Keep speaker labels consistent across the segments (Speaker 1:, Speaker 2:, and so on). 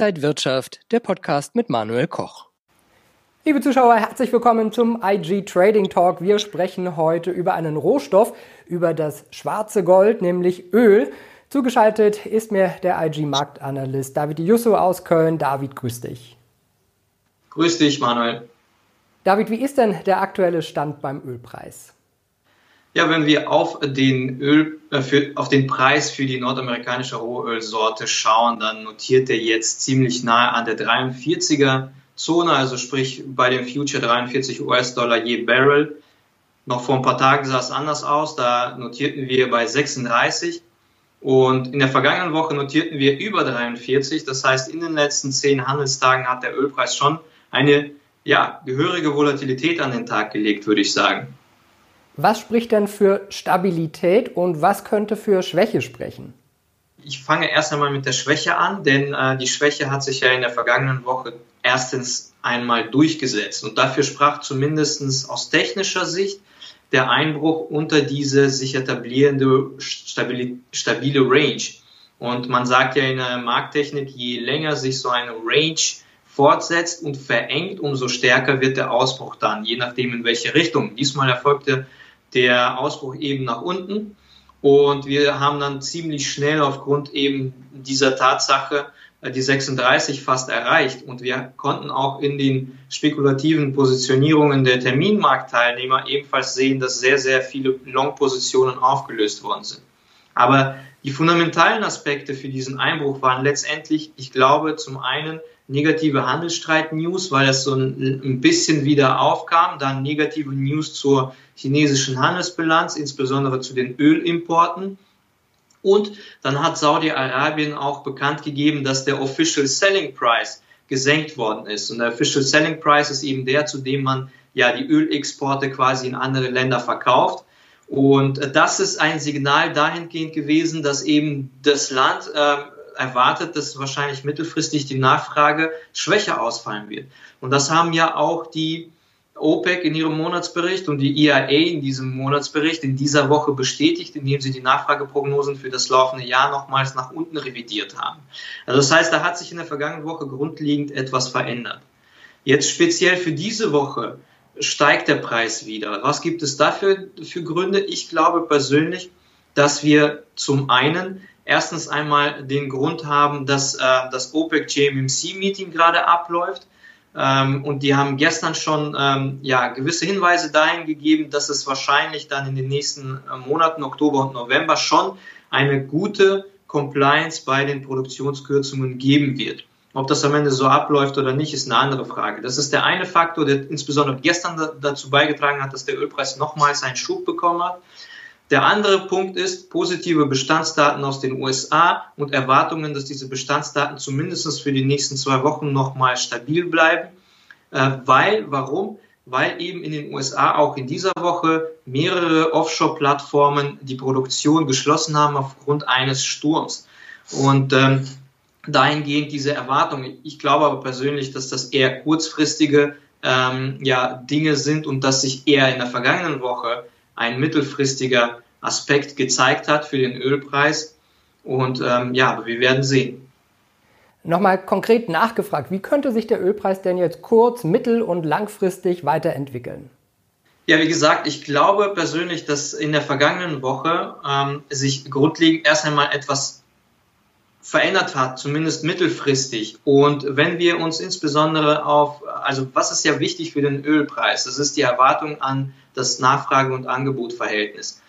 Speaker 1: Inside Wirtschaft, der Podcast mit Manuel Koch.
Speaker 2: Liebe Zuschauer, herzlich willkommen zum IG Trading Talk. Wir sprechen heute über einen Rohstoff, über das schwarze Gold, nämlich Öl. Zugeschaltet ist mir der IG Marktanalyst David Jusso aus Köln. David, grüß dich.
Speaker 3: Grüß dich, Manuel.
Speaker 2: David, wie ist denn der aktuelle Stand beim Ölpreis?
Speaker 3: Ja, wenn wir auf den Öl, äh, für, auf den Preis für die nordamerikanische Rohölsorte schauen, dann notiert er jetzt ziemlich nahe an der 43er Zone, also sprich bei dem Future 43 US-Dollar je Barrel. Noch vor ein paar Tagen sah es anders aus, da notierten wir bei 36 und in der vergangenen Woche notierten wir über 43. Das heißt, in den letzten zehn Handelstagen hat der Ölpreis schon eine ja, gehörige Volatilität an den Tag gelegt, würde ich sagen.
Speaker 2: Was spricht denn für Stabilität und was könnte für Schwäche sprechen?
Speaker 3: Ich fange erst einmal mit der Schwäche an, denn äh, die Schwäche hat sich ja in der vergangenen Woche erstens einmal durchgesetzt. Und dafür sprach zumindest aus technischer Sicht der Einbruch unter diese sich etablierende stabile, stabile Range. Und man sagt ja in der Markttechnik, je länger sich so eine Range fortsetzt und verengt, umso stärker wird der Ausbruch dann, je nachdem in welche Richtung. Diesmal erfolgte der Ausbruch eben nach unten. Und wir haben dann ziemlich schnell aufgrund eben dieser Tatsache äh, die 36 fast erreicht. Und wir konnten auch in den spekulativen Positionierungen der Terminmarktteilnehmer ebenfalls sehen, dass sehr, sehr viele Long-Positionen aufgelöst worden sind. Aber die fundamentalen Aspekte für diesen Einbruch waren letztendlich, ich glaube, zum einen negative Handelsstreit-News, weil das so ein, bisschen wieder aufkam, dann negative News zur chinesischen Handelsbilanz, insbesondere zu den Ölimporten. Und dann hat Saudi-Arabien auch bekannt gegeben, dass der Official Selling Price gesenkt worden ist. Und der Official Selling Price ist eben der, zu dem man ja die Ölexporte quasi in andere Länder verkauft. Und das ist ein Signal dahingehend gewesen, dass eben das Land äh, erwartet, dass wahrscheinlich mittelfristig die Nachfrage schwächer ausfallen wird. Und das haben ja auch die OPEC in ihrem Monatsbericht und die IAA in diesem Monatsbericht in dieser Woche bestätigt, indem sie die Nachfrageprognosen für das laufende Jahr nochmals nach unten revidiert haben. Also das heißt, da hat sich in der vergangenen Woche grundlegend etwas verändert. Jetzt speziell für diese Woche steigt der Preis wieder. Was gibt es dafür für Gründe? Ich glaube persönlich, dass wir zum einen erstens einmal den Grund haben, dass äh, das OPEC JMMC Meeting gerade abläuft. Ähm, und die haben gestern schon ähm, ja, gewisse Hinweise dahin gegeben, dass es wahrscheinlich dann in den nächsten äh, Monaten, Oktober und November, schon eine gute Compliance bei den Produktionskürzungen geben wird. Ob das am Ende so abläuft oder nicht, ist eine andere Frage. Das ist der eine Faktor, der insbesondere gestern dazu beigetragen hat, dass der Ölpreis nochmals einen Schub bekommen hat. Der andere Punkt ist positive Bestandsdaten aus den USA und Erwartungen, dass diese Bestandsdaten zumindest für die nächsten zwei Wochen nochmal stabil bleiben. Äh, weil, warum? Weil eben in den USA auch in dieser Woche mehrere Offshore-Plattformen die Produktion geschlossen haben aufgrund eines Sturms. Und ähm, dahingehend diese Erwartungen. Ich glaube aber persönlich, dass das eher kurzfristige ähm, ja, Dinge sind und dass sich eher in der vergangenen Woche ein mittelfristiger Aspekt gezeigt hat für den Ölpreis. Und ähm, ja, wir werden sehen.
Speaker 2: Nochmal konkret nachgefragt, wie könnte sich der Ölpreis denn jetzt kurz-, mittel- und langfristig weiterentwickeln?
Speaker 3: Ja, wie gesagt, ich glaube persönlich, dass in der vergangenen Woche ähm, sich grundlegend erst einmal etwas verändert hat, zumindest mittelfristig. Und wenn wir uns insbesondere auf, also was ist ja wichtig für den Ölpreis? Das ist die Erwartung an das Nachfrage- und Angebotverhältnis.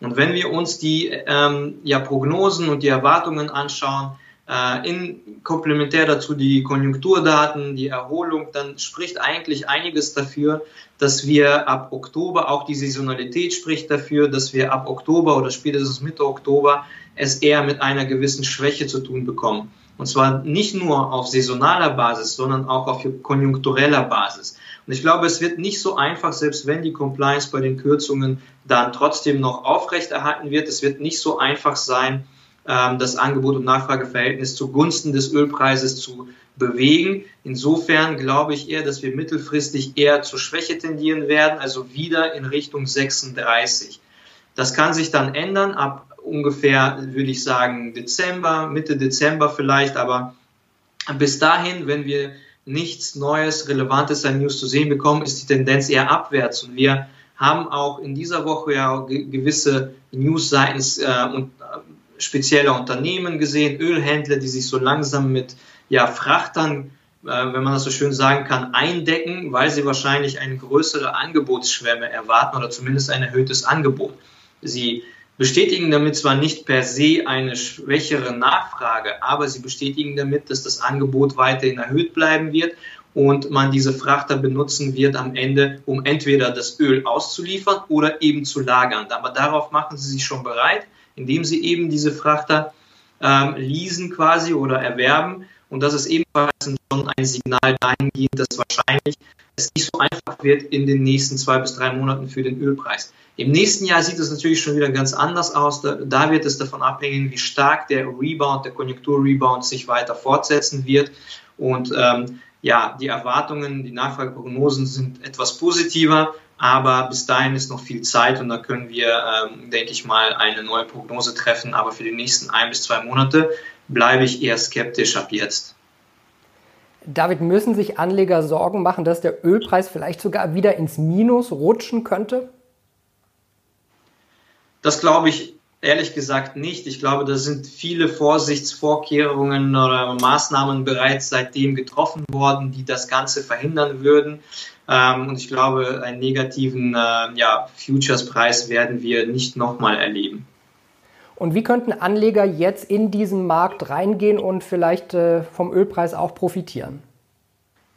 Speaker 3: Und wenn wir uns die ähm, ja, Prognosen und die Erwartungen anschauen, in komplementär dazu die Konjunkturdaten, die Erholung, dann spricht eigentlich einiges dafür, dass wir ab Oktober, auch die Saisonalität spricht dafür, dass wir ab Oktober oder spätestens Mitte Oktober es eher mit einer gewissen Schwäche zu tun bekommen. Und zwar nicht nur auf saisonaler Basis, sondern auch auf konjunktureller Basis. Und ich glaube, es wird nicht so einfach, selbst wenn die Compliance bei den Kürzungen dann trotzdem noch aufrechterhalten wird. Es wird nicht so einfach sein, das Angebot- und Nachfrageverhältnis zugunsten des Ölpreises zu bewegen. Insofern glaube ich eher, dass wir mittelfristig eher zur Schwäche tendieren werden, also wieder in Richtung 36. Das kann sich dann ändern ab ungefähr, würde ich sagen, Dezember, Mitte Dezember vielleicht, aber Bis dahin, wenn wir nichts Neues, Relevantes an News zu sehen bekommen, ist die Tendenz eher abwärts. Und wir haben auch in dieser Woche ja gewisse News seitens äh, und, spezieller Unternehmen gesehen, Ölhändler, die sich so langsam mit ja, Frachtern, äh, wenn man das so schön sagen kann, eindecken, weil sie wahrscheinlich eine größere Angebotsschwemme erwarten oder zumindest ein erhöhtes Angebot. Sie bestätigen damit zwar nicht per se eine schwächere Nachfrage, aber sie bestätigen damit, dass das Angebot weiterhin erhöht bleiben wird und man diese Frachter benutzen wird am Ende, um entweder das Öl auszuliefern oder eben zu lagern. Aber darauf machen sie sich schon bereit, indem sie eben diese Frachter ähm, leasen quasi oder erwerben. Und das ist ebenfalls schon ein Signal dahingehend, dass wahrscheinlich es nicht so einfach wird in den nächsten zwei bis drei Monaten für den Ölpreis. Im nächsten Jahr sieht es natürlich schon wieder ganz anders aus. Da, da wird es davon abhängen, wie stark der Rebound, der Konjunkturrebound sich weiter fortsetzen wird. Und ähm, ja, die Erwartungen, die Nachfrageprognosen sind etwas positiver, aber bis dahin ist noch viel Zeit und da können wir, ähm, denke ich mal, eine neue Prognose treffen. Aber für die nächsten ein bis zwei Monate bleibe ich eher skeptisch ab jetzt.
Speaker 2: David, müssen sich Anleger Sorgen machen, dass der Ölpreis vielleicht sogar wieder ins Minus rutschen könnte?
Speaker 3: Das glaube ich ehrlich gesagt nicht. Ich glaube, da sind viele Vorsichtsvorkehrungen oder Maßnahmen bereits seitdem getroffen worden, die das Ganze verhindern würden. Ähm, und ich glaube, einen negativen äh, ja, Futures-Preis werden wir nicht nochmal erleben.
Speaker 2: Und wie könnten Anleger jetzt in diesen Markt reingehen und vielleicht äh, vom Ölpreis auch profitieren?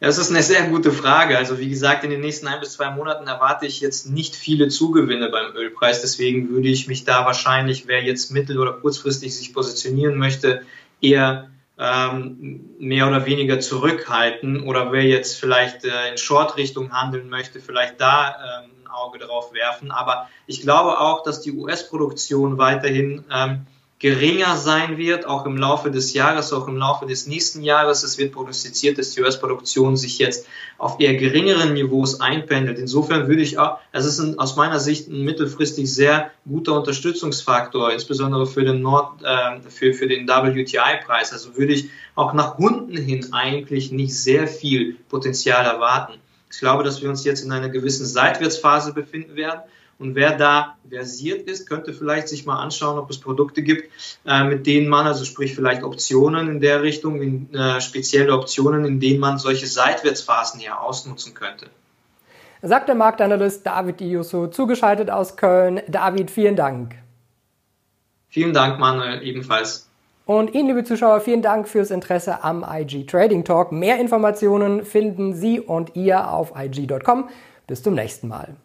Speaker 3: Das ist eine sehr gute Frage. Also wie gesagt, in den nächsten ein bis zwei Monaten erwarte ich jetzt nicht viele Zugewinne beim Ölpreis. Deswegen würde ich mich da wahrscheinlich, wer jetzt mittel- oder kurzfristig sich positionieren möchte, eher ähm, mehr oder weniger zurückhalten. Oder wer jetzt vielleicht äh, in Short-Richtung handeln möchte, vielleicht da ähm, ein Auge drauf werfen. Aber ich glaube auch, dass die US-Produktion weiterhin ähm, geringer sein wird, auch im Laufe des Jahres, auch im Laufe des nächsten Jahres. Es wird prognostiziert, dass die US-Produktion sich jetzt auf eher geringeren Niveaus einpendelt. Insofern würde ich auch, es ist ein, aus meiner Sicht ein mittelfristig sehr guter Unterstützungsfaktor, insbesondere für den Nord, äh, für, für den WTI-Preis. Also würde ich auch nach unten hin eigentlich nicht sehr viel Potenzial erwarten. Ich glaube, dass wir uns jetzt in einer gewissen Seitwärtsphase befinden werden und wer da versiert ist, könnte vielleicht sich mal anschauen, ob es Produkte gibt, äh, mit denen man, also sprich vielleicht Optionen in der Richtung, in, äh, spezielle Optionen, in denen man solche Seitwärtsphasen hier ausnutzen könnte.
Speaker 2: Sagt der Marktanalyst David Iuso, zugeschaltet aus Köln. David, vielen Dank.
Speaker 3: Vielen Dank, Manuel, ebenfalls.
Speaker 2: Und Ihnen, liebe Zuschauer, vielen Dank fürs Interesse am IG Trading Talk. Mehr Informationen finden Sie und ihr auf IG.com. Bis zum nächsten Mal.